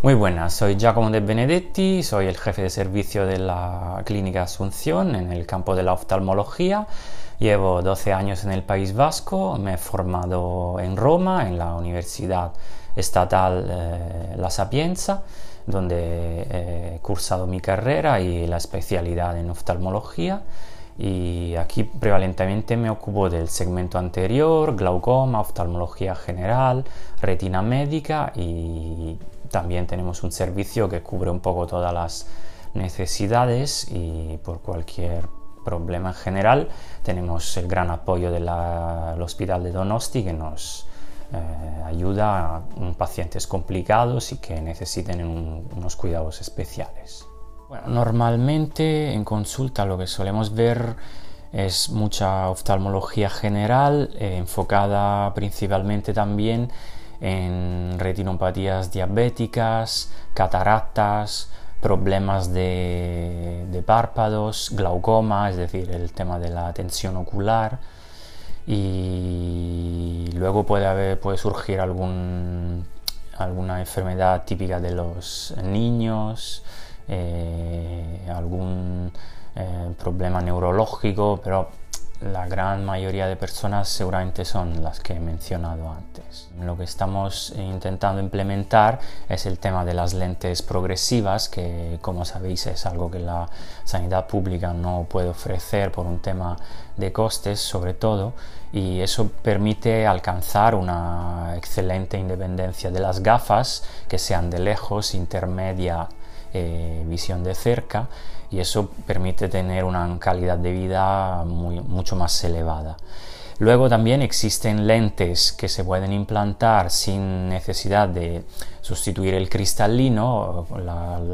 Muy buenas, soy Giacomo De Benedetti, soy el jefe de servicio de la Clínica Asunción en el campo de la oftalmología. Llevo 12 años en el País Vasco, me he formado en Roma, en la Universidad Estatal eh, La Sapienza, donde he cursado mi carrera y la especialidad en oftalmología y aquí prevalentemente me ocupo del segmento anterior, glaucoma, oftalmología general, retina médica y también tenemos un servicio que cubre un poco todas las necesidades y por cualquier problema en general tenemos el gran apoyo del Hospital de Donosti que nos eh, ayuda a pacientes complicados y que necesiten unos cuidados especiales. normalmente en consulta lo que solemos ver es mucha oftalmología general, eh, enfocada principalmente también en retinopatías diabéticas, cataratas, problemas de, párpados, glaucoma, es decir, el tema de la tensión ocular. Y luego puede, haber, puede surgir algún, alguna enfermedad típica de los niños, eh, algún eh, problema neurológico, pero la gran mayoría de personas seguramente son las que he mencionado antes. Lo que estamos intentando implementar es el tema de las lentes progresivas, que como sabéis es algo que la sanidad pública no puede ofrecer por un tema de costes sobre todo, y eso permite alcanzar una excelente independencia de las gafas, que sean de lejos, intermedia, eh, visión de cerca, y eso permite tener una calidad de vida mucho más elevada. Luego también existen lentes que se pueden implantar sin necesidad de sustituir el cristalino,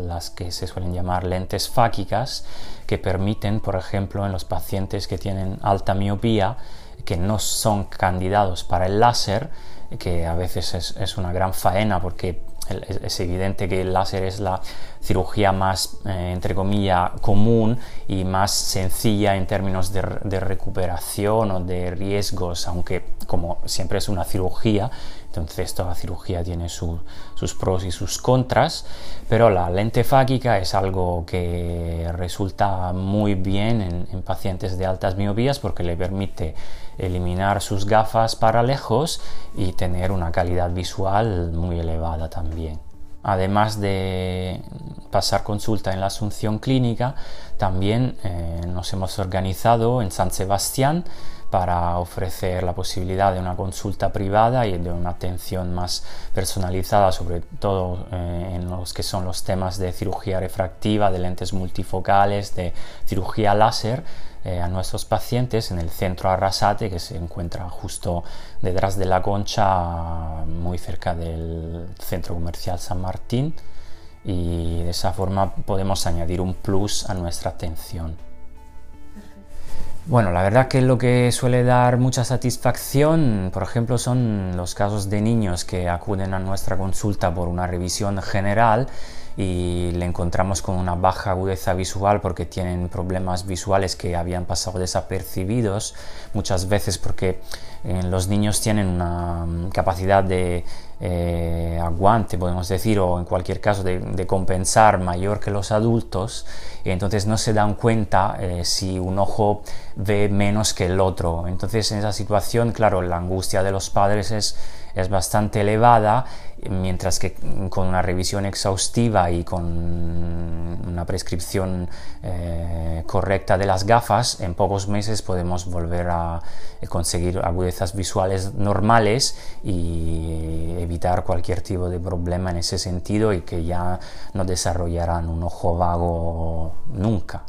las que se suelen llamar lentes fáquicas, que permiten, por ejemplo, en los pacientes que tienen alta miopía, que no son candidatos para el láser, que a veces es, una gran faena porque es evidente que el láser es la cirugía más, eh, entre comillas, común y más sencilla en términos de, recuperación o de riesgos, aunque como siempre es una cirugía, entonces toda cirugía tiene sus pros y sus contras, pero la lente fáquica es algo que resulta muy bien en, en pacientes de altas miopías porque le permite eliminar sus gafas para lejos y tener una calidad visual muy elevada también. Además de pasar consulta en la Asunción Clínica, también eh, nos hemos organizado en San Sebastián para ofrecer la posibilidad de una consulta privada y de una atención más personalizada, sobre todo eh, en los que son los temas de cirugía refractiva, de lentes multifocales, de cirugía láser, eh, a nuestros pacientes en el centro Arrasate, que se encuentra justo detrás de la concha, muy cerca del centro comercial San Martín, y de esa forma podemos añadir un plus a nuestra atención. Bueno, la verdad que lo que suele dar mucha satisfacción, por ejemplo, son los casos de niños que acuden a nuestra consulta por una revisión general y le encontramos con una baja agudeza visual porque tienen problemas visuales que habían pasado desapercibidos muchas veces porque eh, los niños tienen una mm, capacidad de eh, aguante, podemos decir, o en cualquier caso de, compensar mayor que los adultos, y entonces no se dan cuenta eh, si un ojo ve menos que el otro. Entonces en esa situación, claro, la angustia de los padres es, es bastante elevada mientras que con una revisión exhaustiva y con una prescripción eh, correcta de las gafas, en pocos meses podemos volver a conseguir agudezas visuales normales y evitar cualquier tipo de problema en ese sentido y que ya no desarrollarán un ojo vago nunca.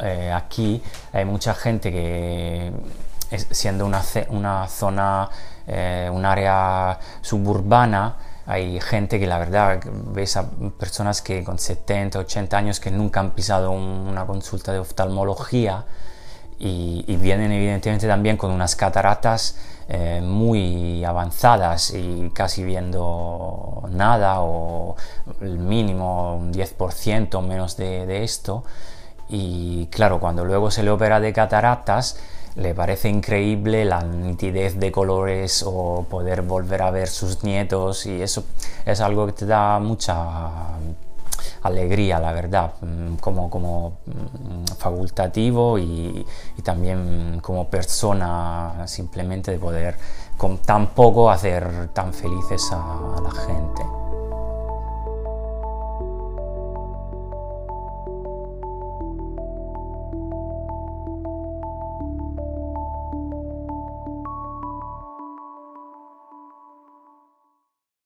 Eh, aquí hay mucha gente que siendo una, una zona, eh, un área suburbana, hay gente que la verdad ves a personas que con 70, 80 años que nunca han pisado una consulta de oftalmología y, vienen evidentemente también con unas cataratas eh, muy avanzadas y casi viendo nada o el mínimo un 10% menos de, de esto. Y claro cuando luego se le opera de cataratas le parece increíble la nitidez de colores o poder volver a ver sus nietos y eso es algo que te da mucha alegría, la verdad, mm, como, como mm, facultativo y, también como persona simplemente de poder con tan poco hacer tan felices a la gente.